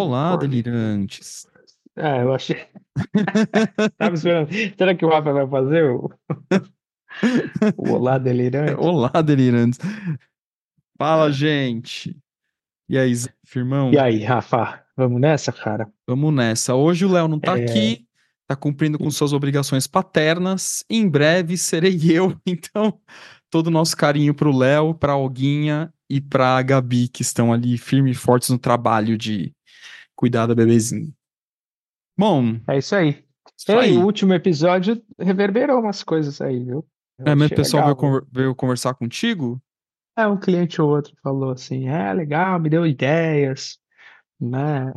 Olá, delirantes. É, eu achei. Tava esperando. Será que o Rafa vai fazer o, o Olá Delirante? Olá, delirantes. Fala, gente. E aí, firmão? E aí, Rafa? Vamos nessa, cara? Vamos nessa. Hoje o Léo não tá É. aqui, tá cumprindo com suas obrigações paternas. Em breve serei eu. Então, todo o nosso carinho pro Léo, pra Alguinha e pra Gabi, que estão ali firmes e fortes no trabalho de cuidar da bebezinha. Bom, É isso aí. isso aí. o último episódio reverberou umas coisas aí, viu? Eu É, mas o pessoal legal. veio, conver- veio conversar contigo? É, um cliente ou outro falou assim, é legal, me deu ideias, né?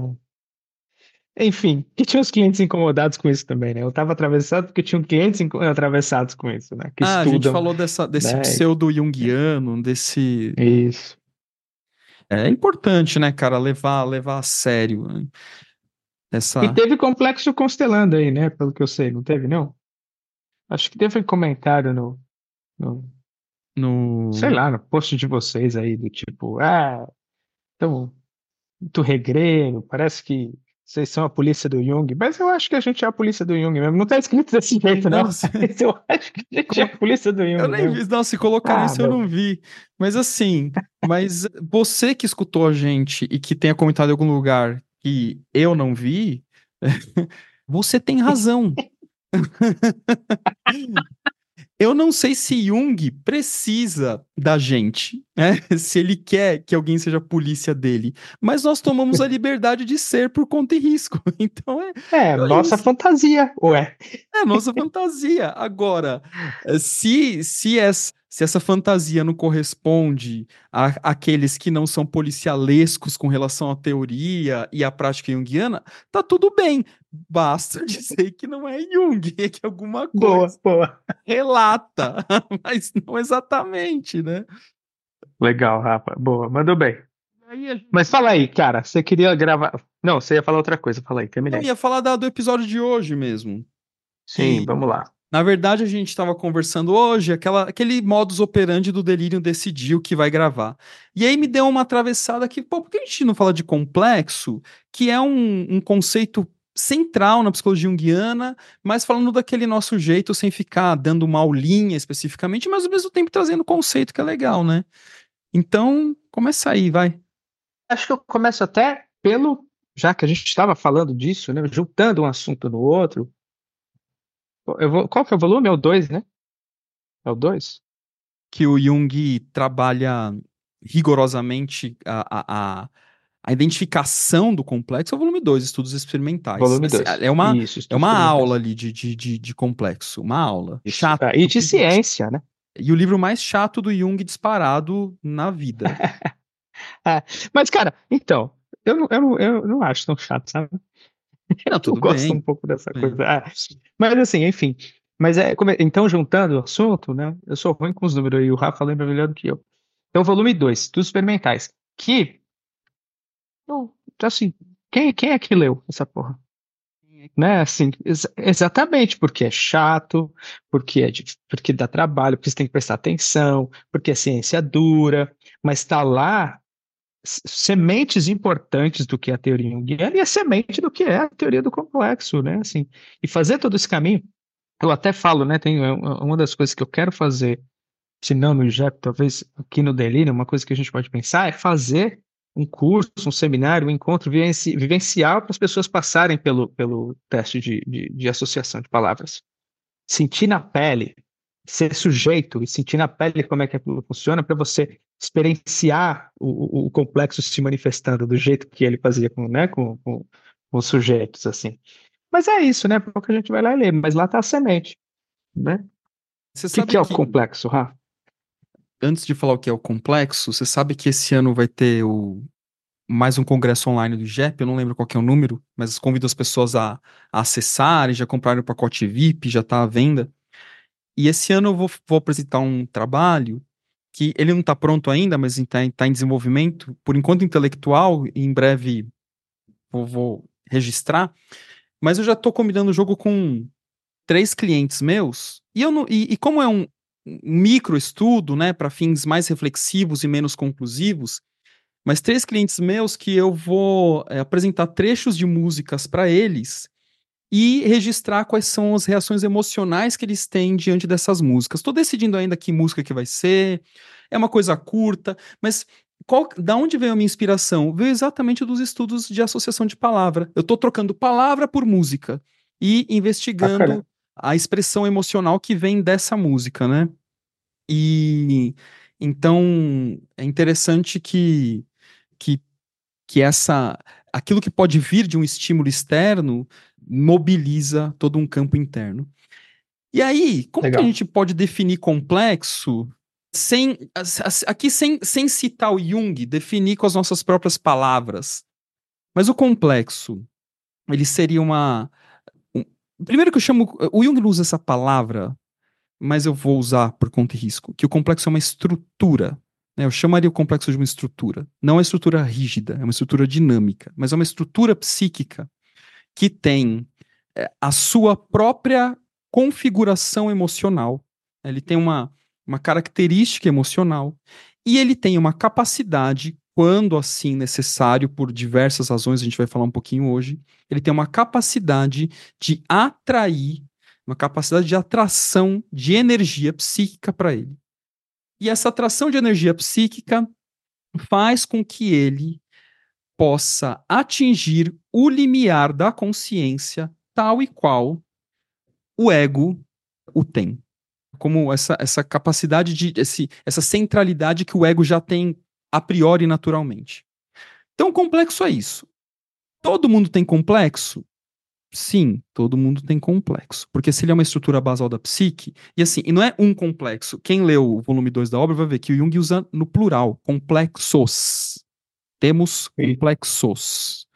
Enfim, que tinha os clientes incomodados com isso também, né? Eu tava atravessado porque tinham clientes atravessados com isso, né? Que ah, a gente estudam. falou dessa, desse né? pseudo-junguiano, desse. Isso. É importante, né, cara, levar, levar a sério né? essa. E teve complexo constelando aí, né? Pelo que eu sei, não teve, não? Acho que teve comentário no, no, No... sei lá, no post de vocês aí, do tipo, ah, então, muito regreiro, parece que vocês são a polícia do Jung, mas eu acho que a gente é a polícia do Jung mesmo. Não tá escrito desse jeito, não. Não, Mas eu acho que a gente é a polícia do Jung Eu nem vi, não, se colocaram Ah, isso eu meu. não vi. Mas assim, mas você que escutou a gente e que tenha comentado em algum lugar que eu não vi, você tem razão. Eu não sei se Jung precisa da gente, né? Se ele quer que alguém seja a polícia dele. Mas nós tomamos a liberdade de ser por conta e risco. Então é, É, É nossa isso. fantasia, ué. é nossa fantasia. Agora, se, se, essa, se essa fantasia não corresponde a, àqueles que não são policialescos com relação à teoria e à prática junguiana, tá tudo bem. Basta dizer que não é Jung, é que alguma Boa, coisa boa. relata, mas não exatamente, né? Legal, Rafa. Boa, mandou bem. Gente Mas fala aí, cara, você queria gravar. Não, você ia falar outra coisa, fala aí, eu terminei. ia falar da- do episódio de hoje mesmo. Sim, que- vamos lá. Na verdade, a gente estava conversando hoje, aquela, aquele modus operandi do delírio decidiu que vai gravar. E aí me deu uma atravessada que, pô, por que a gente não fala de complexo, que é um, um conceito central na psicologia junguiana, mas falando daquele nosso jeito, sem ficar dando uma aulinha especificamente, mas ao mesmo tempo trazendo conceito que é legal, né? Então, começa aí, vai. Acho que eu começo até pelo. Já que a gente estava falando disso, né? Juntando um assunto no outro. Eu vou, qual que é o volume? É o 2, né? É o 2? Que o Jung trabalha rigorosamente a, a, a, identificação do complexo, é o volume 2, Estudos Experimentais. Volume Assim, 2. É uma, Isso, É uma aula ali de, de, de, de complexo, uma aula. Isso. Chato. Ah, E de ciência, né? E o livro mais chato do Jung disparado na vida. Mas, cara, então, eu eu eu não acho tão chato, sabe? Não, Eu tudo gosto bem. um pouco dessa Sim. coisa. Ah, mas assim, enfim. Mas é, é- então, juntando o assunto, né? Eu sou ruim com os números aí, o Rafa lembra melhor do que eu. Então, volume 2, Estudos Experimentais. Que. eu- assim, quem, quem é que leu essa porra? Né, assim, ex- exatamente, porque é chato, porque é porque dá trabalho, porque você tem que prestar atenção, porque é ciência dura, mas está lá sementes importantes do que é a teoria junguiana e a semente do que é a teoria do complexo, né? Assim, e fazer todo esse caminho, eu até falo, né? Tem é, uma das coisas que eu quero fazer, se não no IGEP, talvez aqui no Delírio, uma coisa que a gente pode pensar é fazer um curso, um seminário, um encontro vivenci- vivencial para as pessoas passarem pelo, pelo teste de, de, de associação de palavras. Sentir na pele, ser sujeito e sentir na pele como é que aquilo funciona para você experienciar o, o- complexo se manifestando do jeito que ele fazia com, né, com, com, com os sujeitos, assim. Mas é isso, né? Porque a gente vai lá e lê, mas lá está a semente, né? Você O que, que é o complexo, Rafa? antes de falar o que é o complexo, você sabe que esse ano vai ter o mais um congresso online do IGEP, eu não lembro qual que é o número, mas convido as pessoas a, a acessarem, já compraram o pacote VIP, já está à venda. E esse ano eu vou, vou apresentar um trabalho que ele não está pronto ainda, mas está tá em desenvolvimento, por enquanto intelectual, e em breve vou, vou registrar, mas eu já estou combinando o jogo com três clientes meus, e, eu não, e, e como é um micro estudo, né, para fins mais reflexivos e menos conclusivos, mas três clientes meus que eu vou é, apresentar trechos de músicas para eles e registrar quais são as reações emocionais que eles têm diante dessas músicas. Estou decidindo ainda que música que vai ser. É uma coisa curta, mas qual, da onde veio a minha inspiração? Veio exatamente dos estudos de associação de palavra. Eu estou trocando palavra por música e investigando a expressão emocional que vem dessa música, né? E então é interessante que, que, que essa aquilo que pode vir de um estímulo externo mobiliza todo um campo interno. E aí, como Legal. que a gente pode definir complexo sem aqui sem, sem citar o Jung, definir com as nossas próprias palavras? Mas o complexo, ele seria uma um, primeiro que eu chamo, o Jung usa essa palavra, mas eu vou usar por conta e risco, que o complexo é uma estrutura. Né? Eu chamaria o complexo de uma estrutura. Não é uma estrutura rígida, é uma estrutura dinâmica, mas é uma estrutura psíquica que tem é, a sua própria configuração emocional. Ele tem uma, uma característica emocional e ele tem uma capacidade, quando assim necessário, por diversas razões, a gente vai falar um pouquinho hoje, ele tem uma capacidade de atrair, uma capacidade de atração de energia psíquica para ele. E essa atração de energia psíquica faz com que ele possa atingir o limiar da consciência tal e qual o ego o tem. Como essa, essa capacidade de. Esse, essa centralidade que o ego já tem a priori naturalmente. Então, complexo é isso. Todo mundo tem complexo? Sim, todo mundo tem complexo. Porque se ele é uma estrutura basal da psique, e assim, e não é um complexo. Quem leu o volume 2 da obra vai ver que o Jung usa no plural, complexos. Temos complexos.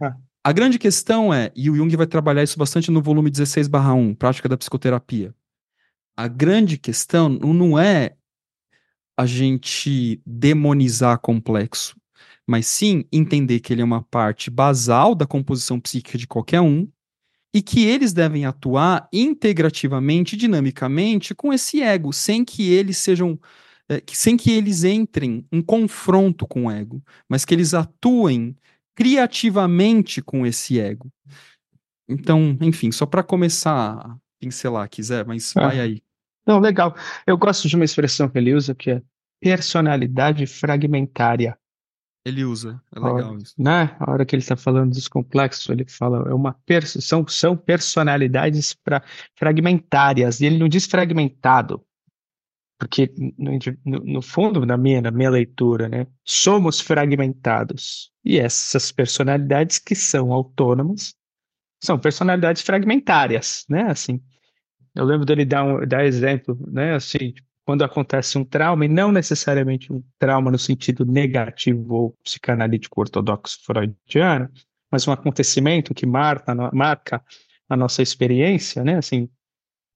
Ah. A grande questão é, e o Jung vai trabalhar isso bastante no volume 16/1, Prática da Psicoterapia. A grande questão não é a gente demonizar complexo, mas sim entender que ele é uma parte basal da composição psíquica de qualquer um e que eles devem atuar integrativamente, dinamicamente com esse ego, sem que eles sejam é, sem que eles entrem em confronto com o ego, mas que eles atuem criativamente com esse ego. Então, enfim, só para começar a pincelar, quiser, mas ah. vai aí. Não, legal. Eu gosto de uma expressão que ele usa que é personalidade fragmentária. Ele usa, é legal isso. Né? A hora que ele está falando dos complexos, ele fala é uma são, são personalidades pra, fragmentárias, e ele não diz fragmentado, porque no, no, no, fundo, na minha, na minha leitura, né, somos fragmentados. E essas personalidades que são autônomas são personalidades fragmentárias, né? Assim, eu lembro dele dar, um, dar exemplo, né? Assim, quando acontece um trauma, e não necessariamente um trauma no sentido negativo ou psicanalítico ortodoxo freudiano, mas um acontecimento que marca, marca a nossa experiência, né? Assim,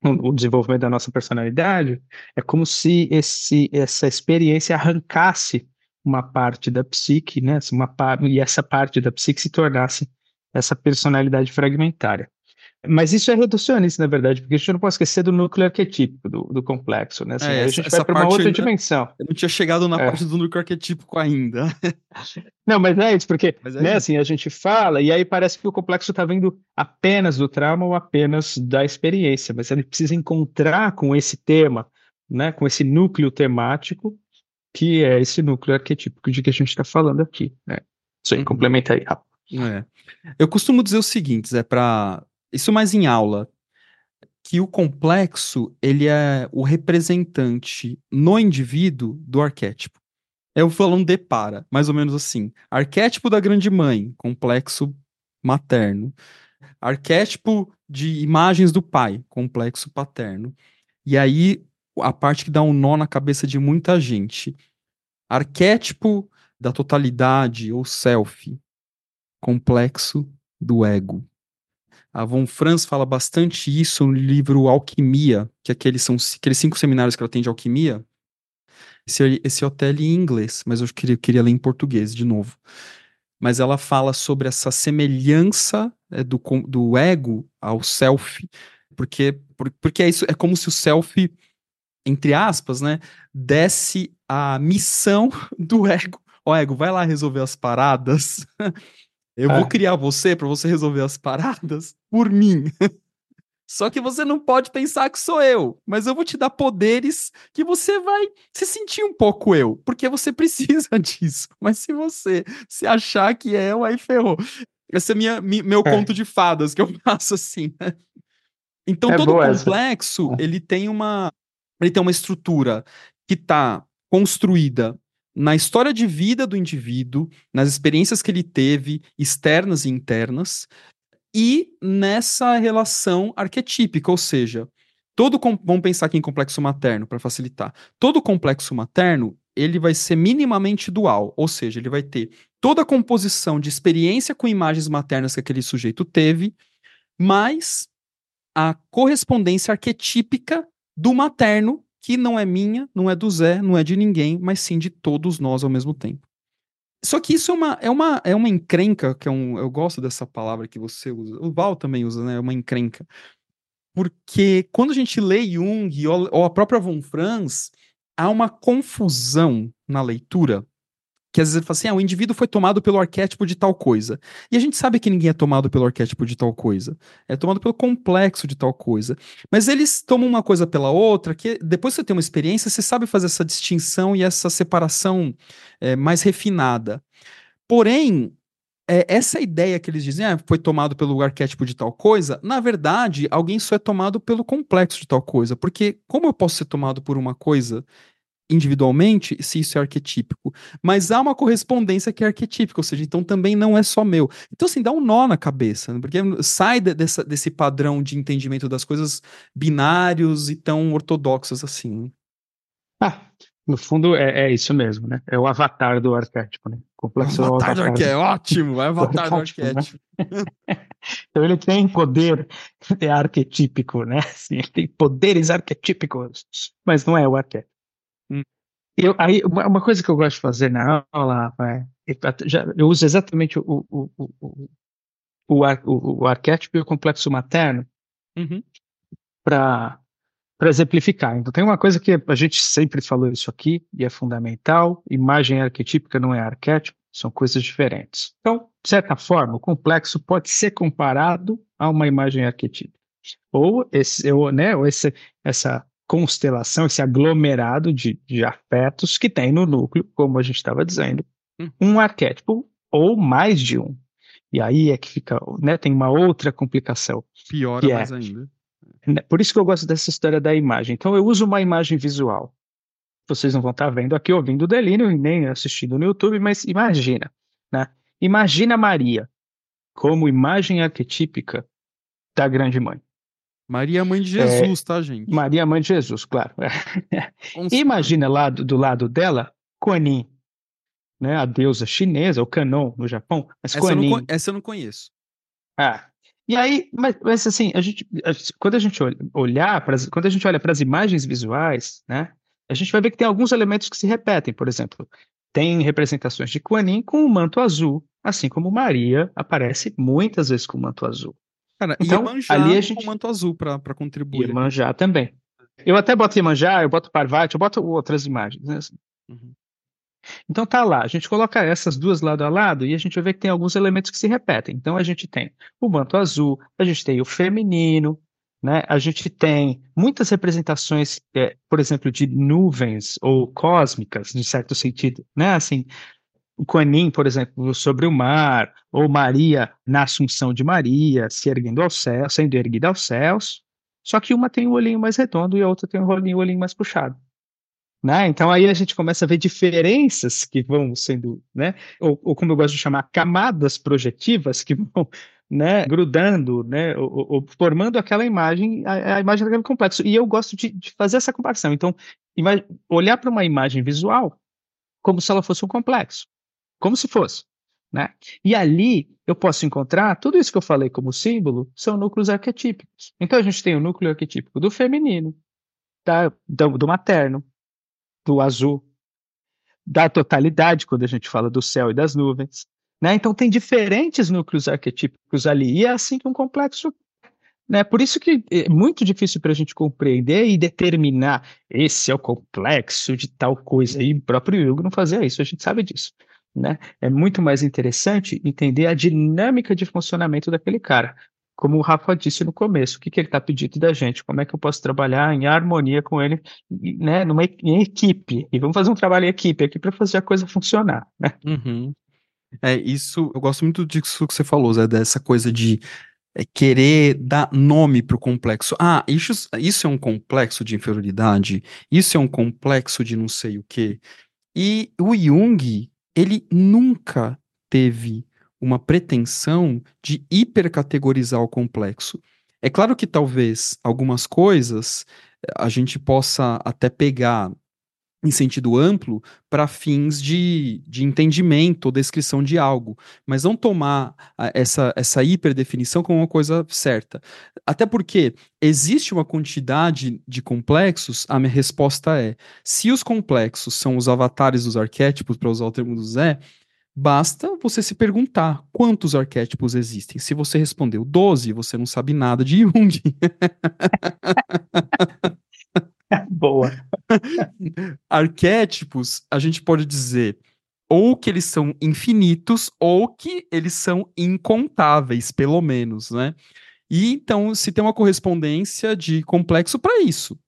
o desenvolvimento da nossa personalidade, é como se esse, essa experiência arrancasse uma parte da psique, né? Uma, e essa parte da psique se tornasse essa personalidade fragmentária. Mas isso é reducionista, na verdade, porque a gente não pode esquecer do núcleo arquetípico do, do complexo, né? Assim, é, a gente vai para uma outra ainda, dimensão. Eu não tinha chegado na é. parte do núcleo arquetípico ainda. não, mas é isso, porque é né, assim, a gente fala e aí parece que o complexo está vindo apenas do trauma ou apenas da experiência, mas ele precisa encontrar com esse tema, né, com esse núcleo temático, que é esse núcleo arquetípico de que a gente está falando aqui. Né? Aí, uhum. complementa aí, rápido. É. Eu costumo dizer o seguinte, é para isso mais em aula, que o complexo ele é o representante no indivíduo do arquétipo. Eu falando de para, mais ou menos assim. Arquétipo da grande mãe, complexo materno. Arquétipo de imagens do pai, complexo paterno. E aí a parte que dá um nó na cabeça de muita gente. Arquétipo da totalidade ou self, complexo do ego. A Von Franz fala bastante isso no livro Alquimia, que aqueles são aqueles cinco seminários que ela tem de alquimia. Esse, esse hotel em inglês, mas eu queria, queria ler em português de novo. Mas ela fala sobre essa semelhança é, do, do ego ao self, porque, porque é isso, é como se o self, entre aspas, né, desse a missão do ego ó, ego, vai lá resolver as paradas. Eu É. vou criar você pra você resolver as paradas por mim. Só que você não pode pensar que sou eu, mas eu vou te dar poderes que você vai se sentir um pouco eu, porque você precisa disso. Mas se você se achar que é eu, aí ferrou. Esse é minha, mi- meu É. conto de fadas que eu faço assim. né? Então É todo essa. complexo, É. ele tem uma ele tem uma estrutura que está construída na história de vida do indivíduo, nas experiências que ele teve, externas e internas, e nessa relação arquetípica, ou seja, todo vamos pensar aqui em complexo materno para facilitar. Todo complexo materno, ele vai ser minimamente dual, ou seja, ele vai ter toda a composição de experiência com imagens maternas que aquele sujeito teve, mais a correspondência arquetípica do materno, que não é minha, não é do Zé, não é de ninguém, mas sim de todos nós ao mesmo tempo. Só que isso é uma, é uma, é uma encrenca, que é um, eu gosto dessa palavra que você usa, o Val também usa, né? É uma encrenca. Porque quando a gente lê Jung ou, ou a própria Von Franz, há uma confusão na leitura, que às vezes ele fala assim, ah, o indivíduo foi tomado pelo arquétipo de tal coisa. E a gente sabe que ninguém é tomado pelo arquétipo de tal coisa. É tomado pelo complexo de tal coisa. Mas eles tomam uma coisa pela outra, que depois que você tem uma experiência, você sabe fazer essa distinção e essa separação é, mais refinada. Porém, é, essa ideia que eles dizem, ah, foi tomado pelo arquétipo de tal coisa, na verdade, alguém só é tomado pelo complexo de tal coisa. Porque como eu posso ser tomado por uma coisa individualmente, se isso é arquetípico, mas há uma correspondência que é arquetípica, ou seja, então também não é só meu. Então, assim, dá um nó na cabeça, né? porque sai de- dessa, desse padrão de entendimento das coisas binários e tão ortodoxos assim. né? Ah, no fundo é, é isso mesmo, né? É o avatar do arquétipo, né? Complexo é o Avatar do avatar. arquétipo, ótimo, vai avatar do arquétipo, né? Então ele tem poder é arquetípico, né? Assim, ele tem poderes arquetípicos, mas não é o arquétipo. Eu, aí, uma, coisa que eu gosto de fazer na aula, é, eu, eu uso exatamente o, o, o, o, ar- o, o arquétipo e o complexo materno Uhum. para para exemplificar. Então, tem uma coisa que a gente sempre falou isso aqui, e é fundamental: imagem arquetípica não é arquétipo, são coisas diferentes. Então, de certa forma, o complexo pode ser comparado a uma imagem arquetípica. Ou, esse, ou, né, ou esse, essa constelação, esse aglomerado de, de afetos que tem no núcleo, como a gente estava dizendo, Hum. um arquétipo ou mais de um. E aí é que fica, né, tem uma outra complicação. Piora é. mais ainda. Né, Por isso que eu gosto dessa história da imagem. Então, eu uso uma imagem visual. Vocês não vão estar vendo aqui, ouvindo o delírio, e nem assistindo no YouTube, mas imagina, né? Imagina Maria como imagem arquetípica da grande mãe. Maria, mãe de Jesus, tá, gente? Maria, mãe de Jesus, claro. Imagina lá do, do lado dela, Kuan Yin, né? A deusa chinesa, o Kanon no Japão, mas Essa eu, Kuan não, essa eu não conheço. Ah, e aí, mas, mas assim, a gente, a quando a gente olha, olhar para quando a gente olha para as imagens visuais, né, a gente vai ver que tem alguns elementos que se repetem. Por exemplo, tem representações de Kuan Yin com o manto azul, assim como Maria aparece muitas vezes com o manto azul. Cara, Então, Iemanjá ali a com gente- manto azul pra contribuir. Iemanjá também. Eu até boto Iemanjá, eu boto Parvati, eu boto outras imagens. né? Uhum. Então tá lá, a gente coloca essas duas lado a lado e a gente vai ver que tem alguns elementos que se repetem. Então a gente tem o manto azul, a gente tem o feminino, né? A gente tem muitas representações, é, por exemplo, de nuvens ou cósmicas, de certo sentido, né? Assim, o Yin, por exemplo, sobre o mar, ou Maria na Assunção de Maria, se erguendo ao céu, sendo erguida aos céus. Só que uma tem o olhinho mais redondo e a outra tem o olhinho, o olhinho mais puxado. Né? Então aí a gente começa a ver diferenças que vão sendo, né? Ou, ou como eu gosto de chamar, camadas projetivas que vão né, grudando, né, ou, ou- formando aquela imagem, a, a imagem daquele complexo. E eu gosto de, de fazer essa comparação. Então, olhar para uma imagem visual como se ela fosse um complexo, como se fosse, né? E ali eu posso encontrar tudo isso que eu falei como símbolo são núcleos arquetípicos. Então a gente tem o núcleo arquetípico do feminino, da, do, do materno, do azul, da totalidade, quando a gente fala do céu e das nuvens. Né? Então, tem diferentes núcleos arquetípicos ali, e é assim que um complexo. Né? Por isso que é muito difícil para a gente compreender e determinar esse é o complexo de tal coisa. E o próprio Jung não fazia isso, a gente sabe disso. Né? É muito mais interessante entender a dinâmica de funcionamento daquele cara. Como o Rafa disse no começo, o que, que ele está pedindo da gente? Como é que eu posso trabalhar em harmonia com ele, né? Numa, em equipe. E vamos fazer um trabalho em equipe aqui para fazer a coisa funcionar, né? Uhum. É, isso, eu gosto muito disso que você falou, Zé, dessa coisa de é, querer dar nome para o complexo. Ah, isso, isso é um complexo de inferioridade, isso é um complexo de não sei o quê. E o Jung, ele nunca teve uma pretensão de hipercategorizar o complexo. É claro que talvez algumas coisas eh, a gente possa até pegar em sentido amplo para fins de, de entendimento ou descrição de algo, mas não tomar essa, essa hiperdefinição como uma coisa certa. Até porque existe uma quantidade de complexos, a minha resposta é: se os complexos são os avatares dos arquétipos, para usar o termo do Zé, Basta você se perguntar quantos arquétipos existem. Se você respondeu 12, você não sabe nada de Jung. Boa. Arquétipos, a gente pode dizer ou que eles são infinitos ou que eles são incontáveis, pelo menos, né? E então se tem uma correspondência de complexo para isso.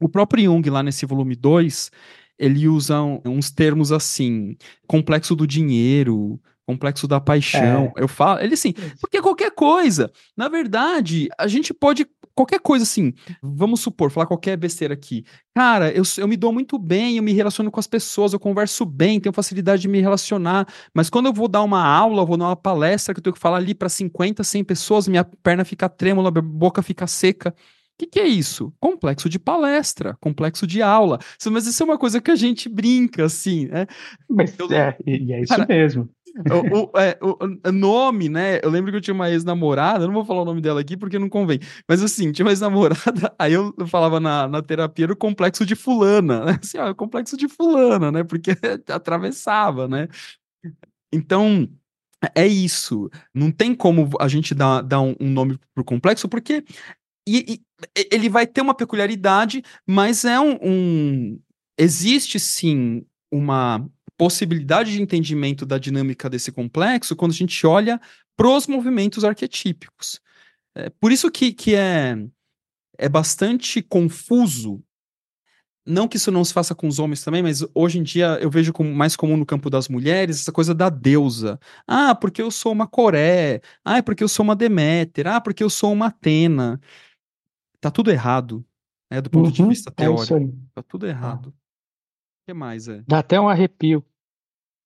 O próprio Jung, lá nesse volume 2, ele usa uns termos assim, complexo do dinheiro, complexo da paixão. É. Eu falo, ele assim, porque qualquer coisa, na verdade, a gente pode qualquer coisa assim, vamos supor, falar qualquer besteira aqui. Cara, eu, eu me dou muito bem, eu me relaciono com as pessoas, eu converso bem, tenho facilidade de me relacionar, mas quando eu vou dar uma aula, vou dar uma palestra que eu tenho que falar ali para 50, 100 pessoas, minha perna fica trêmula, minha boca fica seca. O que, que, é isso? Complexo de palestra, complexo de aula. Mas isso é uma coisa que a gente brinca, assim, né? Mas, eu, é, e é isso cara, mesmo. O, o, é, o, nome, né? Eu lembro que eu tinha uma ex-namorada, não vou falar o nome dela aqui porque não convém. Mas assim, tinha uma ex-namorada, aí eu falava na, na terapia o complexo de fulana, né? Assim, ó, o complexo de fulana, né? Porque atravessava, né? Então, é isso. Não tem como a gente dar, dar um, um nome pro complexo, porque e, e, ele vai ter uma peculiaridade, mas é um, um, Existe sim uma possibilidade de entendimento da dinâmica desse complexo quando a gente olha pros movimentos arquetípicos. É, por isso que, que é, é bastante confuso. Não que isso não se faça com os homens também, mas hoje em dia eu vejo como, mais comum no campo das mulheres essa coisa da deusa. Ah, porque eu sou uma Coré. Ah, é porque eu sou uma Deméter. Ah, porque eu sou uma Atena tá tudo errado, né, do ponto uhum, de vista é teórico. É tá tudo errado. O que mais é? Dá até um arrepio.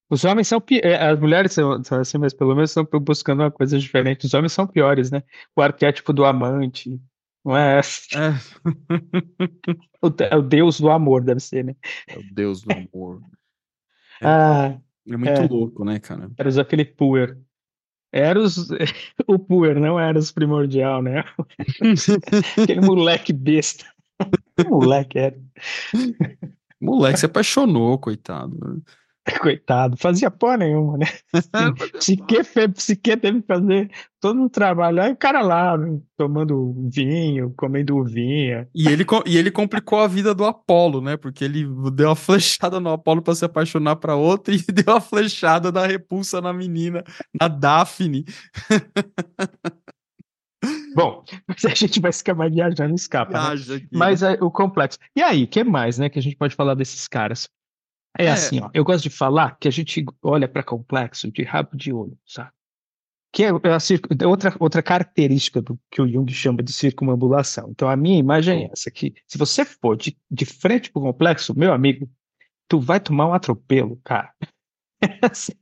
Os homens são pi... É, as mulheres são assim, mas pelo menos estão buscando uma coisa diferente. Os homens são piores, né? O arquétipo do amante, não é? é. o, é o deus do amor, deve ser, né? É o deus do amor. É, ah, é muito é. louco, né, cara? Era aquele puer. Eros, o Puer, não Eros primordial, né? Aquele moleque besta. Que moleque era. Moleque se apaixonou, coitado. Coitado, fazia porra nenhuma, né? Psique, Psique teve que fazer todo um trabalho. Aí o cara lá, tomando vinho, comendo vinha. E ele, e ele complicou a vida do Apolo, né? Porque ele deu uma flechada no Apolo para se apaixonar para outra e deu a flechada da repulsa na menina, na Daphne. Bom, a gente vai ficar mais viajando escapa. Né? Viaja né? Mas é, o complexo. E aí, o que mais, né, que a gente pode falar desses caras? É, é, assim, ó, eu gosto de falar que a gente olha para complexo de rabo de olho, sabe? Que é, é outra, outra característica do que o Jung chama de circunambulação. Então, a minha imagem é essa, que se você for de, de frente pro complexo, meu amigo, tu vai tomar um atropelo, cara. assim,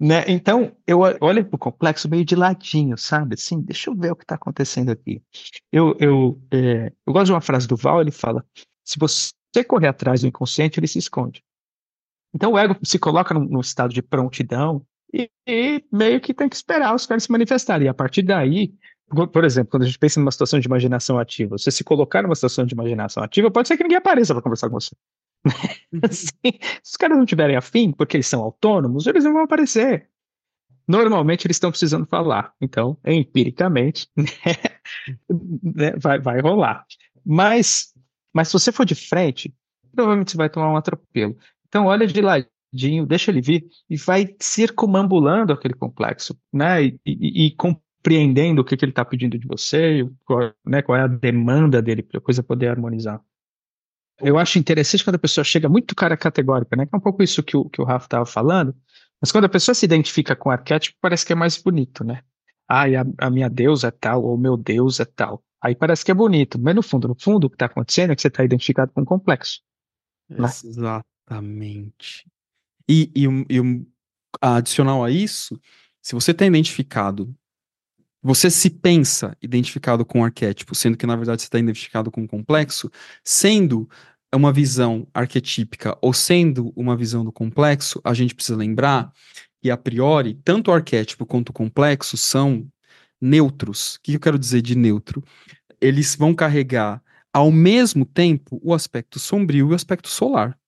né? Então, eu olho pro complexo meio de ladinho, sabe? Assim, deixa eu ver o que está acontecendo aqui. Eu, eu, é, eu gosto de uma frase do Val, ele fala, se você correr atrás do inconsciente, ele se esconde. Então o ego se coloca num, num estado de prontidão e, e, meio que tem que esperar os caras se manifestarem. E a partir daí, por, por, exemplo, quando a gente pensa numa situação de imaginação ativa, você se colocar numa situação de imaginação ativa, pode ser que ninguém apareça para conversar com você. assim, se os caras não tiverem afim, porque eles são autônomos, eles não vão aparecer. Normalmente eles estão precisando falar. Então, empiricamente, né, vai, vai rolar. Mas mas se você for de frente, provavelmente você vai tomar um atropelo. Então olha de ladinho Dinho, deixa ele vir, e vai circumambulando aquele complexo, né? E, e, e compreendendo o que, que ele está pedindo de você, qual, né, qual é a demanda dele para a coisa poder harmonizar. Eu acho interessante quando a pessoa chega muito cara categórica, né? Que é um pouco isso que o, que o Rafa estava falando, mas quando a pessoa se identifica com o arquétipo, parece que é mais bonito, né? Ah, a, a minha deusa é tal, ou meu deus é tal. Aí parece que é bonito, mas no fundo, no fundo, o que está acontecendo é que você está identificado com um complexo. Né? Exatamente. E, e, e adicional a isso, se você está identificado, você se pensa identificado com o arquétipo, sendo que na verdade você está identificado com o complexo, sendo uma visão arquetípica ou sendo uma visão do complexo, a gente precisa lembrar que a priori, tanto o arquétipo quanto o complexo são neutros. O que eu quero dizer de neutro? Eles vão carregar ao mesmo tempo o aspecto sombrio e o aspecto solar.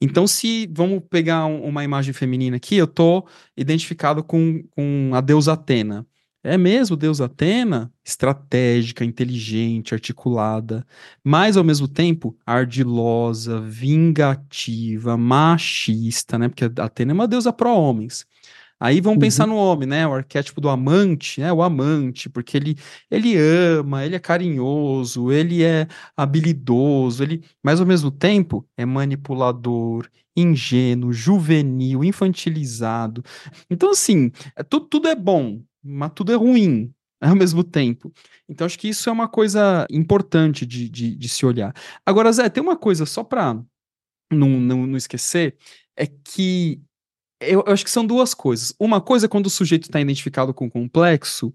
Então, se vamos pegar um, uma imagem feminina aqui, eu estou identificado com, com a deusa Atena. É mesmo, deusa Atena? Estratégica, inteligente, articulada, mas ao mesmo tempo ardilosa, vingativa, machista, né? Porque Atena é uma deusa pró-homens. Aí vamos uhum. pensar no homem, né? O arquétipo do amante, né? O amante, porque ele, ele ama, ele é carinhoso, ele é habilidoso, ele, mas ao mesmo tempo é manipulador, ingênuo, juvenil, infantilizado. Então, assim, é, tudo, tudo é bom, mas tudo é ruim ao mesmo tempo. Então, acho que isso é uma coisa importante de, de, de se olhar. Agora, Zé, tem uma coisa só para não, não, não esquecer, é que eu, eu, acho que são duas coisas. Uma coisa é quando o sujeito está identificado com o complexo,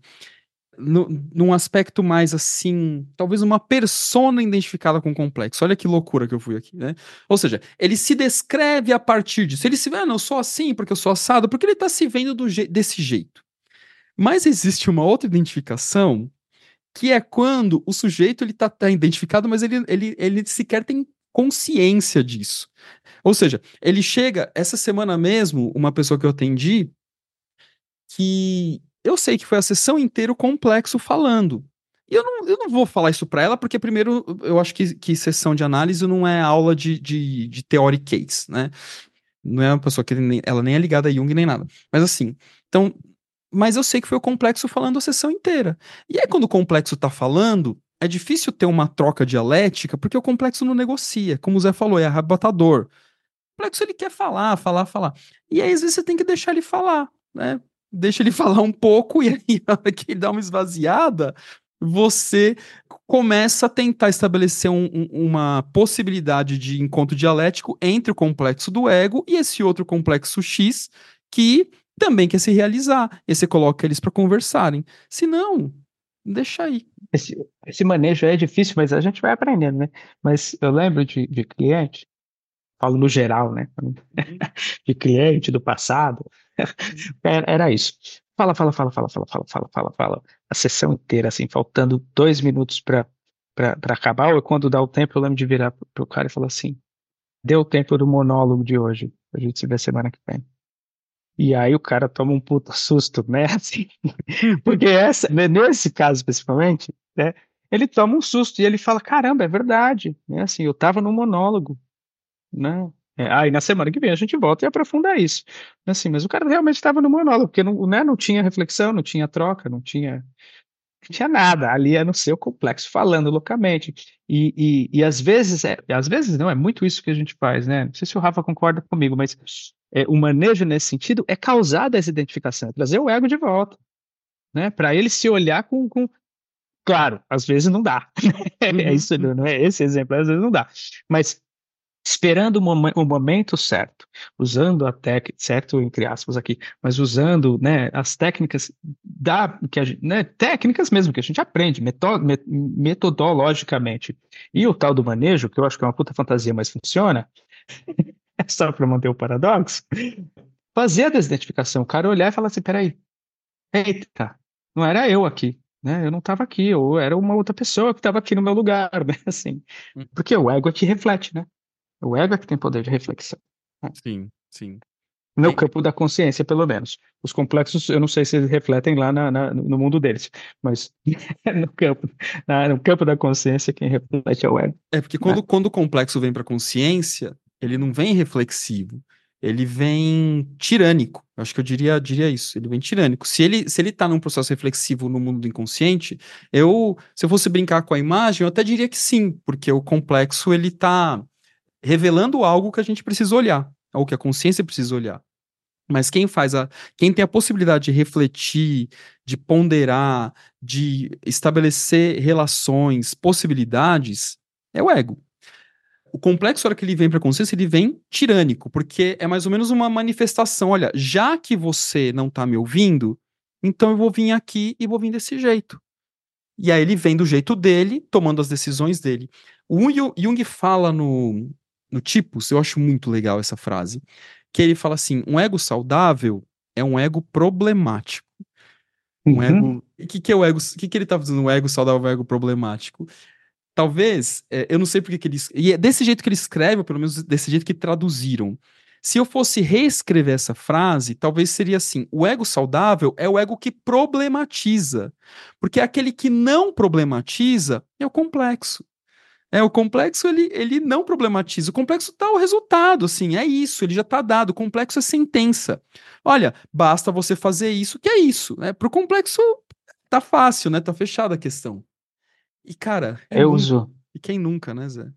no, num aspecto mais assim, talvez uma persona identificada com o complexo. Olha que loucura que eu fui aqui, né? Ou seja, ele se descreve a partir disso. Ele se vê, ah, não, eu sou assim porque eu sou assado, porque ele está se vendo je desse jeito. Mas existe uma outra identificação que é quando o sujeito ele está tá identificado, mas ele, ele, ele sequer tem consciência disso. Ou seja, ele chega, essa semana mesmo, uma pessoa que eu atendi, que eu sei que foi a sessão inteira o complexo falando. E eu não, eu não vou falar isso para ela, porque primeiro eu acho que, que sessão de análise não é aula de, de, de theory case, né? Não é uma pessoa que nem, ela nem é ligada a Jung nem nada. Mas assim, então, mas eu sei que foi o complexo falando a sessão inteira. E aí, quando o complexo tá falando, é difícil ter uma troca dialética, porque o complexo não negocia. Como o Zé falou, é arrebatador complexo ele quer falar, falar, falar. E aí, às vezes, você tem que deixar ele falar, né? Deixa ele falar um pouco, e aí, na hora que ele dá uma esvaziada, você começa a tentar estabelecer um, um, uma possibilidade de encontro dialético entre o complexo do ego e esse outro complexo X que também quer se realizar. E você coloca eles para conversarem. Se não, deixa aí. Esse, esse manejo é difícil, mas a gente vai aprendendo, né? Mas eu lembro de, de cliente falo no geral, né? Uhum. De cliente do passado. Era, era isso. Fala, fala, fala, fala, fala, fala, fala, fala, fala. A sessão inteira, assim, faltando dois minutos para acabar, ou quando dá o tempo, eu lembro de virar pro, pro cara e falar assim: deu o tempo do monólogo de hoje, a gente se vê semana que vem. E aí o cara toma um puta susto, né? Assim, porque essa, né, nesse caso especificamente, né? Ele toma um susto e ele fala: caramba, é verdade, né? Assim, eu tava no monólogo, né? É, aí na semana que vem a gente volta e aprofunda isso. Assim, mas o cara realmente estava no monólogo, porque não, né, não tinha reflexão, não tinha troca, não tinha, tinha nada. Ali é no seu complexo, falando loucamente. E, e, e às vezes, é, às vezes não, é muito isso que a gente faz, né? Não sei se o Rafa concorda comigo, mas é, o manejo nesse sentido é causar desidentificação, é trazer o ego de volta. Né, para ele se olhar com, com, Claro, às vezes não dá. é uhum. isso, não é esse exemplo, às vezes não dá. Mas esperando o, mom o, momento certo, usando a técnica, certo entre aspas aqui, mas usando né, as técnicas da, que gente, né, técnicas mesmo que a gente aprende metodologicamente. E o tal do manejo, que eu acho que é uma puta fantasia, mas funciona, é só para manter o paradoxo, fazer a desidentificação, o cara olhar e falar assim, peraí, eita, não era eu aqui, né? Eu não estava aqui, ou era uma outra pessoa que estava aqui no meu lugar, né? Assim, hum. porque o ego aqui reflete, né? O ego é que tem poder de reflexão. Né? Sim, sim. No campo da consciência, pelo menos. Os complexos, eu não sei se eles refletem lá na, na, no mundo deles, mas no campo, na, no campo da consciência, quem reflete é o ego. É porque quando, né? quando o complexo vem para a consciência, ele não vem reflexivo. ele vem tirânico. Eu acho que eu diria, diria isso. Ele vem tirânico. Se ele, se ele tá num processo reflexivo no mundo do inconsciente, eu, se eu fosse brincar com a imagem, eu até diria que sim, porque o complexo ele tá revelando algo que a gente precisa olhar, ou que a consciência precisa olhar. Mas quem faz a. Quem tem a possibilidade de refletir, de ponderar, de estabelecer relações, possibilidades, é o ego. O complexo, hora que ele vem para a consciência, ele vem tirânico, porque é mais ou menos uma manifestação. Olha, já que você não está me ouvindo, então eu vou vir aqui e vou vir desse jeito. E aí ele vem do jeito dele, tomando as decisões dele. O Jung fala no, no Tipos, eu acho muito legal essa frase, que ele fala assim: um ego saudável é um ego problemático. Um uhum. ego. O que, que é o ego? O que, que ele tá fazendo? Um ego saudável, um ego problemático? Talvez, é, eu não sei porque que ele. E é desse jeito que ele escreve, ou pelo menos desse jeito que traduziram. Se eu fosse reescrever essa frase, talvez seria assim: o ego saudável é o ego que problematiza. Porque aquele que não problematiza é o complexo. É, o complexo ele, ele não problematiza. O complexo dá o resultado, assim, é isso, ele já está dado. O complexo é sentença. Olha, basta você fazer isso, que é isso. Né? Pro complexo tá fácil, né? Tá fechada a questão. E, cara. É eu uso. E quem nunca, né, Zé?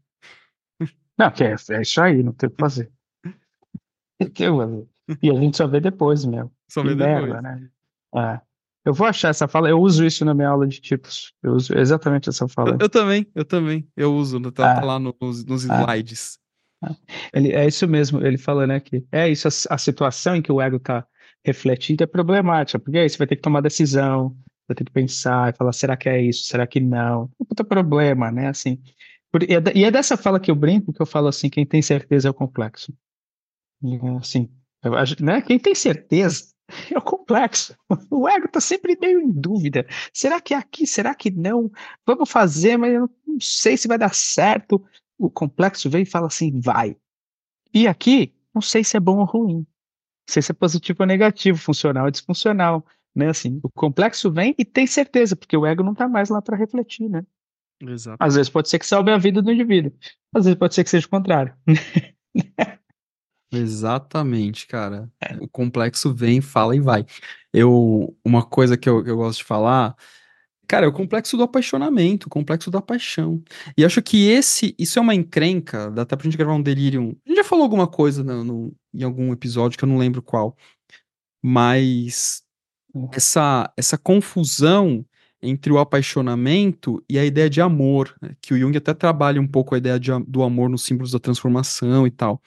Não, que é, é isso aí, não tem o que fazer. e a gente só vê depois mesmo. Só vê depois. Merda, né? É. Eu vou achar essa fala, eu uso isso na minha aula de tipos. Eu uso exatamente essa fala. Eu, eu também, eu também. Eu uso, tá, ah. tá lá nos, nos ah. slides. Ah. Ele, é isso mesmo, ele falando aqui. É isso, a, a situação em que o ego está refletido é problemática, porque aí você vai ter que tomar decisão, vai ter que pensar e falar, será que é isso? Será que não? É puta problema, né? Assim, por, e, é, e, é, dessa fala que eu brinco que eu falo assim, quem tem certeza é o complexo. Assim, eu, né? Quem tem certeza é o complexo. O ego está sempre meio em dúvida. Será que é aqui? Será que não? Vamos fazer, mas eu não sei se vai dar certo. O complexo vem e fala assim, vai. E aqui, não sei se é bom ou ruim. Não sei se é positivo ou negativo, funcional ou disfuncional. Né? Assim, o complexo vem e tem certeza, porque o ego não está mais lá para refletir, né? Exato. Às vezes pode ser que salve a vida do indivíduo. Às vezes pode ser que seja o contrário. Exatamente, cara. É. O complexo vem, fala e vai. Eu, uma coisa que eu, eu gosto de falar, cara, é o complexo do apaixonamento, o complexo da paixão. E acho que esse, isso é uma encrenca, dá até pra gente gravar um delírio. A gente já falou alguma coisa no, no, em algum episódio que eu não lembro qual, mas essa, essa confusão entre o apaixonamento e a ideia de amor, né? que o Jung até trabalha um pouco a ideia de, do amor nos símbolos da transformação e tal.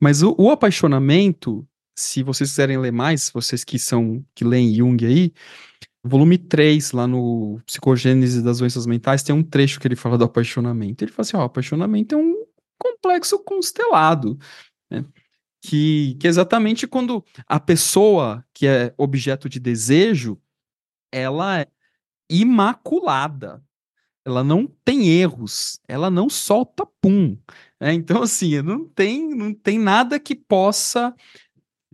Mas o, o, apaixonamento, se vocês quiserem ler mais, vocês que são que leem Jung aí, volume 3, lá no Psicogênese das Doenças Mentais, tem um trecho que ele fala do apaixonamento. Ele fala assim: ó, apaixonamento é um complexo constelado. Né? Que, que é exatamente quando a pessoa que é objeto de desejo, ela é imaculada. Ela não tem erros, ela não solta pum. É, então, assim, não tem, não tem nada que possa.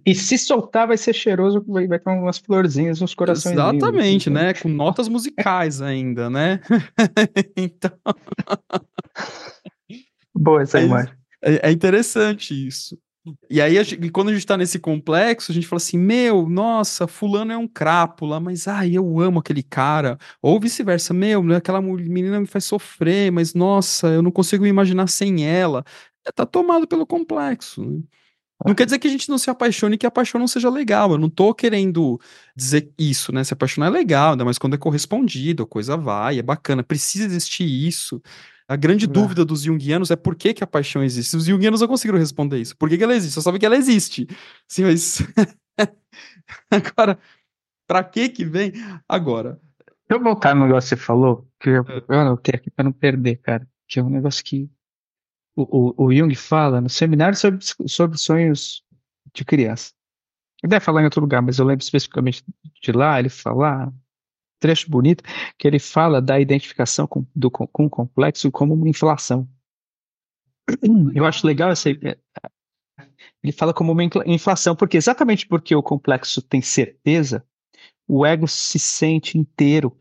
E se soltar, vai ser cheiroso, vai, vai ter umas florzinhas, uns corações. Exatamente, assim, né? Com notas musicais ainda, né? então. Boa essa é, imagem. É, é interessante isso. E aí, quando a gente tá nesse complexo, a gente fala assim: meu, nossa, Fulano é um crápula, mas ai, eu amo aquele cara. Ou vice-versa, meu, aquela menina me faz sofrer, mas nossa, eu não consigo me imaginar sem ela. É, tá tomado pelo complexo. Né? Não quer dizer que a gente não se apaixone e que a paixão não seja legal. Eu não tô querendo dizer isso, né? Se apaixonar é legal, ainda mais quando é correspondido, a coisa vai, é bacana. Precisa existir isso. A grande não. dúvida dos junguianos é por que, que a paixão existe. Os junguianos não conseguiram responder isso. Por que, que ela existe? Só sabe que ela existe. Sim, mas. Agora, pra que que vem? Agora. Deixa eu voltar no negócio que você falou, que eu, é. eu anotei aqui pra não perder, cara. Que é um negócio que o, o, o Jung fala no seminário sobre, sobre sonhos de criança. Ele deve falar em outro lugar, mas eu lembro especificamente de lá, ele fala, trecho bonito que ele fala da identificação com, do, com o complexo como uma inflação. Eu acho legal essa. É, ele fala como uma inflação, porque exatamente porque o complexo tem certeza, o ego se sente inteiro.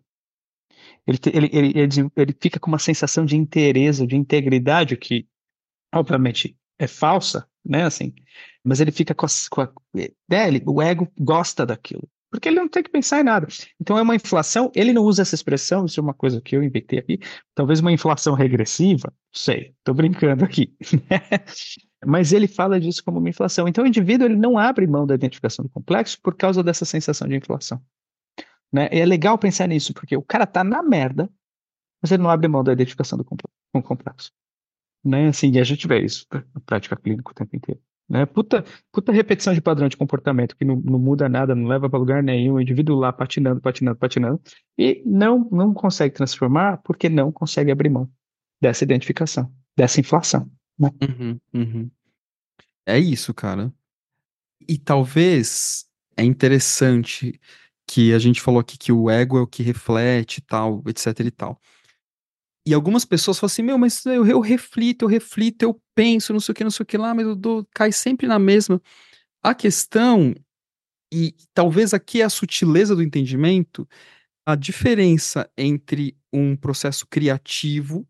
Ele, ele, ele, ele, ele fica com uma sensação de inteireza, de integridade, que, obviamente, é falsa, né? Assim, mas ele fica com a, com a é, ele, o ego gosta daquilo, porque ele não tem que pensar em nada. Então é uma inflação. Ele não usa essa expressão, isso é uma coisa que eu inventei aqui. Talvez uma inflação regressiva, sei, estou brincando aqui. mas ele fala disso como uma inflação. Então o indivíduo ele não abre mão da identificação do complexo por causa dessa sensação de inflação. Né? E é legal pensar nisso, porque o cara tá na merda, mas ele não abre mão da identificação do complexo. Né? Assim, e a gente vê isso na prática clínica o tempo inteiro. Né? Puta, puta repetição de padrão de comportamento que não, não muda nada, não leva para lugar nenhum, o indivíduo lá patinando, patinando, patinando, e não, não consegue transformar porque não consegue abrir mão dessa identificação, dessa inflação. Né? Uhum, uhum. É isso, cara. E talvez é interessante que a gente falou aqui que o ego é o que reflete tal, etc e tal. E algumas pessoas falam assim, meu, mas eu, eu reflito, eu reflito, eu penso, não sei o que, não sei o que lá, mas eu dou, cai sempre na mesma. A questão, e talvez aqui é a sutileza do entendimento, a diferença entre um processo criativo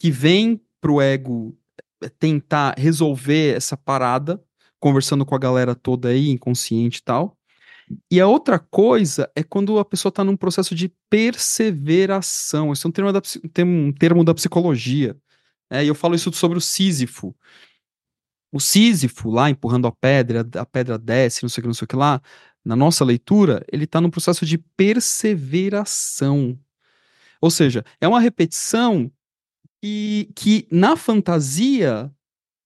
que vem pro ego eh, tentar resolver essa parada, conversando com a galera toda aí, inconsciente e tal, e a outra coisa é quando a pessoa está num processo de perseveração. Isso é um termo da, um termo da psicologia. É, e eu falo isso sobre o Sísifo. O Sísifo, lá empurrando a pedra, a pedra desce, não sei o que, não sei o que lá. Na nossa leitura, ele está num processo de perseveração. Ou seja, é uma repetição e que na fantasia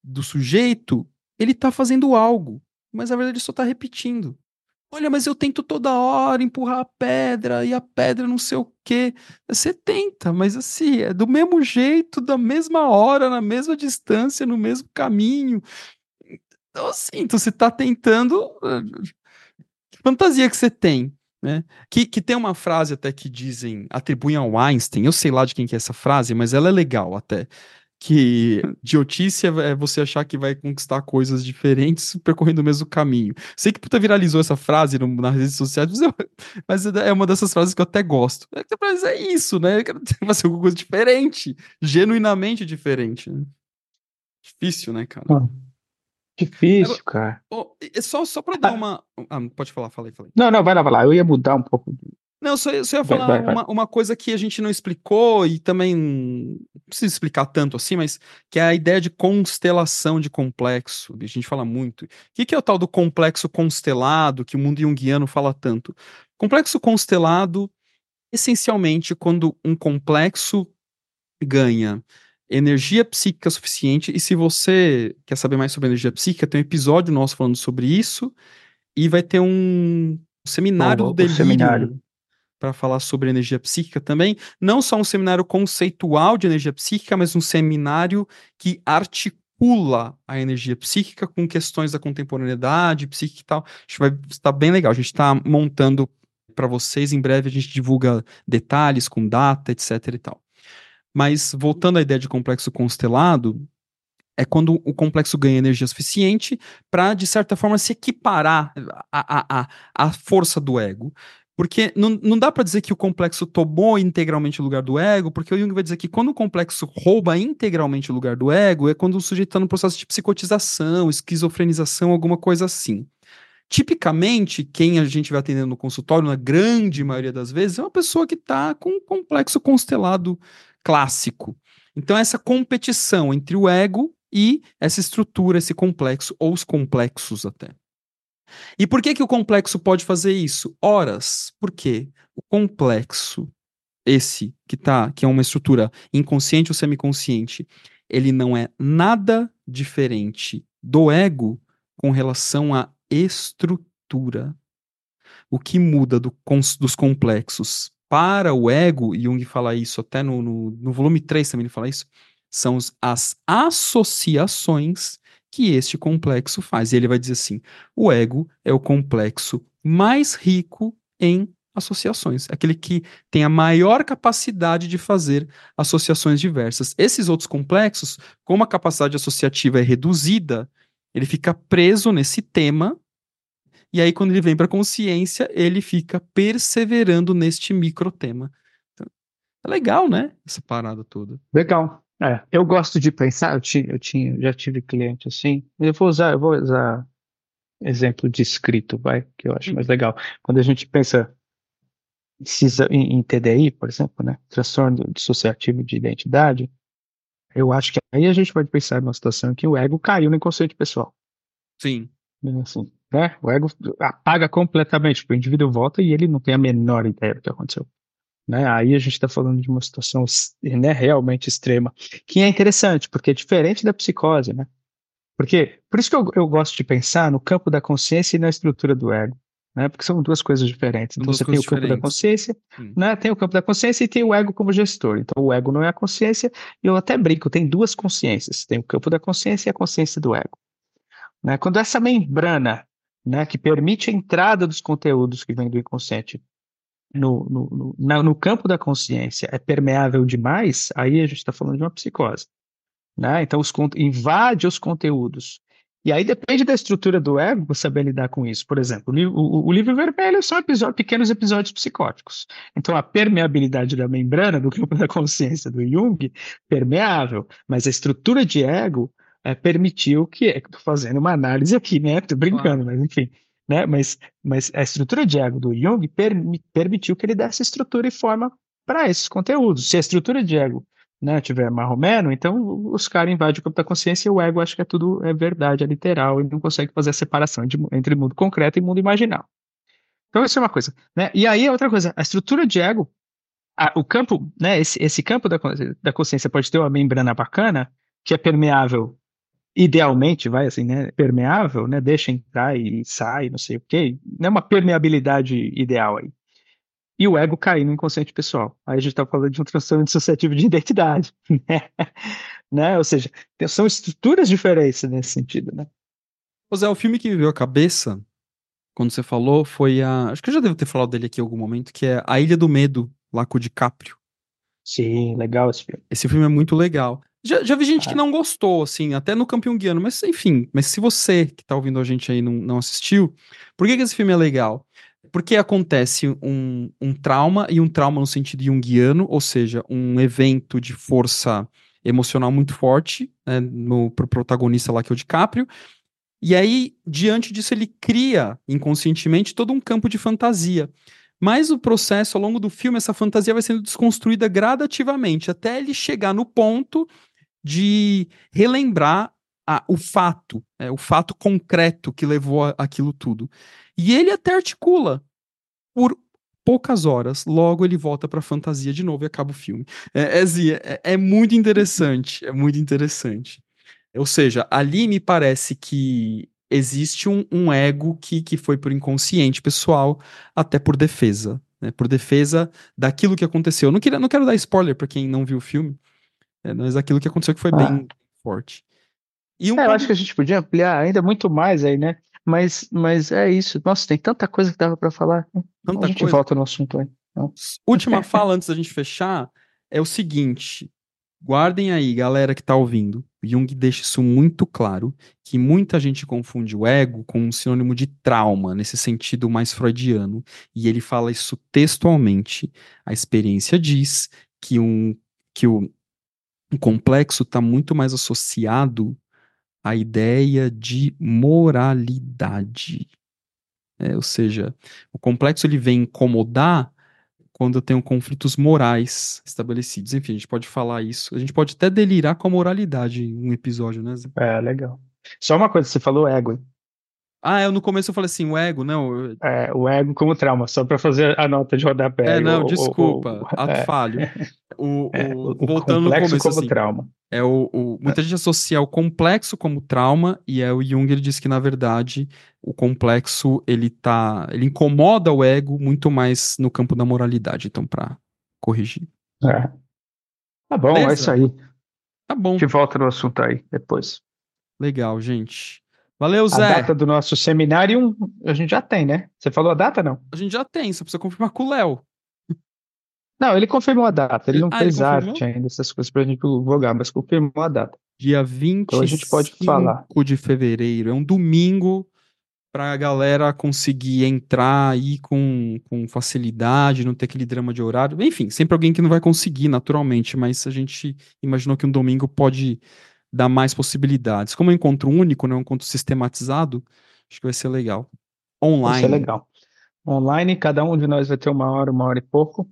do sujeito, ele está fazendo algo, mas na verdade ele só está repetindo. Olha, mas eu tento toda hora empurrar a pedra e a pedra não sei o quê. Você tenta, mas assim, é do mesmo jeito, da mesma hora, na mesma distância, no mesmo caminho. Então, assim, então você tá tentando. Que fantasia que você tem, né? Que, que tem uma frase até que dizem, atribuem ao Einstein, eu sei lá de quem que é essa frase, mas ela é legal até que idiotice é você achar que vai conquistar coisas diferentes percorrendo o mesmo caminho. Sei que puta viralizou essa frase no, nas redes sociais, mas, eu, mas, é uma dessas frases que eu até gosto. É, mas é isso, né? Eu quero fazer alguma coisa diferente, genuinamente diferente. Difícil, né, cara? difícil, Agora, cara. Oh, só, só pra dar uma. Ah, pode falar, falei, falei. Não, não, vai lá, vai lá. Eu ia mudar um pouco não, só, só ia falar vai, vai, uma, vai. uma, coisa que a gente não explicou e também não precisa explicar tanto assim, mas que é a ideia de constelação de complexo. A gente fala muito. O que, que é o tal do complexo constelado que o mundo junguiano fala tanto? Complexo constelado, essencialmente, quando um complexo ganha energia psíquica suficiente, e se você quer saber mais sobre energia psíquica, tem um episódio nosso falando sobre isso, e vai ter um seminário oh, do delírio. Seminário para falar sobre energia psíquica também. Não só um seminário conceitual de energia psíquica, mas um seminário que articula a energia psíquica com questões da contemporaneidade, psíquica e tal. Acho que vai estar bem legal. A gente está montando para vocês. Em breve a gente divulga detalhes com data, etc e tal. Mas voltando à ideia de complexo constelado, é quando o complexo ganha energia suficiente para, de certa forma, se equiparar à, à, à força do ego. Porque não, não dá para dizer que o complexo tomou integralmente o lugar do ego, porque o Jung vai dizer que quando o complexo rouba integralmente o lugar do ego, é quando o sujeito está no processo de psicotização, esquizofrenização, alguma coisa assim. Tipicamente, quem a gente vai atendendo no consultório, na grande maioria das vezes, é uma pessoa que está com um complexo constelado clássico. Então, essa competição entre o ego e essa estrutura, esse complexo, ou os complexos até. E por que, que o complexo pode fazer isso? Horas. Por quê? O complexo, esse que tá, que é uma estrutura inconsciente ou semiconsciente, ele não é nada diferente do ego com relação à estrutura. O que muda do, dos complexos para o ego, Jung fala isso até no, no, no volume 3 também ele fala isso, são as associações que este complexo faz. E ele vai dizer assim: o ego é o complexo mais rico em associações, aquele que tem a maior capacidade de fazer associações diversas. Esses outros complexos, como a capacidade associativa é reduzida, ele fica preso nesse tema. E aí, quando ele vem para a consciência, ele fica perseverando neste microtema. Então, é legal, né? Essa parada toda. Legal. É, eu gosto de pensar, eu tinha, eu tinha, já tive cliente assim, eu vou usar, eu vou usar exemplo de escrito, vai, que eu acho mais legal. Quando a gente pensa em, em TDI, por exemplo, né, transtorno dissociativo de identidade, eu acho que aí a gente pode pensar numa situação em que o ego caiu no inconsciente pessoal. Sim. Assim, né? O ego apaga completamente, o indivíduo volta e ele não tem a menor ideia do que aconteceu. Né? Aí a gente está falando de uma situação né, realmente extrema, que é interessante, porque é diferente da psicose, né? Porque, por isso que eu, eu gosto de pensar no campo da consciência e na estrutura do ego né? Porque são duas coisas diferentes. Então você tem o campo diferentes. da consciência, hum. né? Tem o campo da consciência e tem o ego como gestor. Então o ego não é a consciência, e eu até brinco, tem duas consciências. Tem o campo da consciência e a consciência do ego. Né? Quando essa membrana, né, que permite a entrada dos conteúdos que vêm do inconsciente no, no, no, no campo da consciência é permeável demais, aí a gente está falando de uma psicose. Né? Então, os, invade os conteúdos e aí depende da estrutura do ego saber lidar com isso. Por exemplo, o, o, o livro vermelho são episódios, pequenos episódios psicóticos. Então a permeabilidade da membrana do campo da consciência do Jung, permeável, mas a estrutura de ego é, permitiu que, estou fazendo uma análise aqui, né? Tô brincando, claro. mas enfim, né? Mas, mas a estrutura de ego do Jung per, permitiu que ele desse estrutura e forma para esses conteúdos. Se a estrutura de ego né, tiver marromeno, então os caras invadem o campo da consciência e o ego acha que é tudo é verdade, é literal, e não consegue fazer a separação de, entre mundo concreto e mundo imaginal. Então isso é uma coisa, né? E aí outra coisa, a estrutura de ego, a, o campo, né, esse, esse campo da, da consciência pode ter uma membrana bacana, que é permeável, idealmente, vai assim, né, permeável, né, deixa entrar e sai, não sei o quê, não é uma permeabilidade ideal aí e o ego cair no inconsciente pessoal. Aí a gente está falando de um transtorno dissociativo de identidade, né? né? Ou seja, são estruturas diferentes nesse sentido, né? Ô Zé, o filme que me veio à cabeça, quando você falou, foi a... Acho que eu já devo ter falado dele aqui em algum momento, que é A Ilha do Medo, lá com o DiCaprio. Sim, legal esse filme. Esse filme é muito legal. Já, já vi gente ah. que não gostou, assim, até no Campeão Guiano, mas enfim, mas se você que tá ouvindo a gente aí não, não assistiu, por que, que esse filme é legal? Porque acontece um, um trauma, e um trauma no sentido junguiano, ou seja, um evento de força emocional muito forte né, no, pro protagonista lá, que é o DiCaprio. E aí, diante disso, ele cria inconscientemente todo um campo de fantasia. Mas o processo, ao longo do filme, essa fantasia vai sendo desconstruída gradativamente, até ele chegar no ponto de relembrar a, o fato, é, o fato concreto que levou a, aquilo tudo. E ele até articula por poucas horas, logo ele volta pra fantasia de novo e acaba o filme. É, é, é, é muito interessante, é muito interessante. Ou seja, ali me parece que existe um, um, ego que, que foi por inconsciente pessoal, até por defesa. Né, por defesa daquilo que aconteceu. Não, queria, não quero dar spoiler para quem não viu o filme, é, mas aquilo que aconteceu que foi ah. bem forte. E um é, eu acho que a gente podia ampliar ainda muito mais aí, né? Mas, mas é isso. Nossa, tem tanta coisa que dava para falar. Tanta a gente coisa. volta no assunto aí. Então. Última fala antes da gente fechar é o seguinte. Guardem aí, galera que tá ouvindo. Jung deixa isso muito claro, que muita gente confunde o ego com um sinônimo de trauma, nesse sentido mais freudiano, e ele fala isso textualmente. A experiência diz que, um, que o, o complexo está muito mais associado a ideia de moralidade. É, ou seja, o complexo ele vem incomodar quando eu tenho conflitos morais estabelecidos. Enfim, a gente pode falar isso. A gente pode até delirar com a moralidade em um episódio, né? É, legal. Só uma coisa, você falou ego. Ah, eu no começo eu falei assim, o ego, não. Eu... É, o ego como trauma, só para fazer a nota de rodapé. É, não, o, desculpa, o, ato é. falho. O, é, o, voltando no começo, como assim, trauma. É o, muita gente associa o complexo como trauma, e é o Jung ele diz que, na verdade, o complexo ele tá. ele incomoda o ego muito mais no campo da moralidade, então, para corrigir. É. Tá bom, é Beleza? é isso aí. Tá bom. A gente volta no assunto aí depois. Legal, gente. Valeu, Zé. A data do nosso seminário a gente já tem, né? Você falou a data, não? A gente já tem, só precisa confirmar com o Léo. Não, ele confirmou a data. Ele não ah, fez ele arte ainda, essas coisas pra gente divulgar, mas confirmou a data. Dia 25 então a gente pode falar. de fevereiro. É um domingo. pra galera conseguir entrar aí com, com facilidade, não ter aquele drama de horário. Enfim, sempre alguém que não vai conseguir, naturalmente, mas a gente imaginou que um domingo pode dar mais possibilidades. Como é um encontro único, né, um encontro sistematizado, acho que vai ser legal. Online. Isso é legal. Online, cada um de nós vai ter uma hora, uma hora e pouco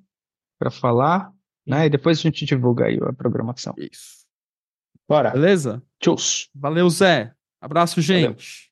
para falar, né? E depois a gente divulga aí a programação. Isso. Bora. Beleza? Tchau. Valeu, Zé. Abraço, gente.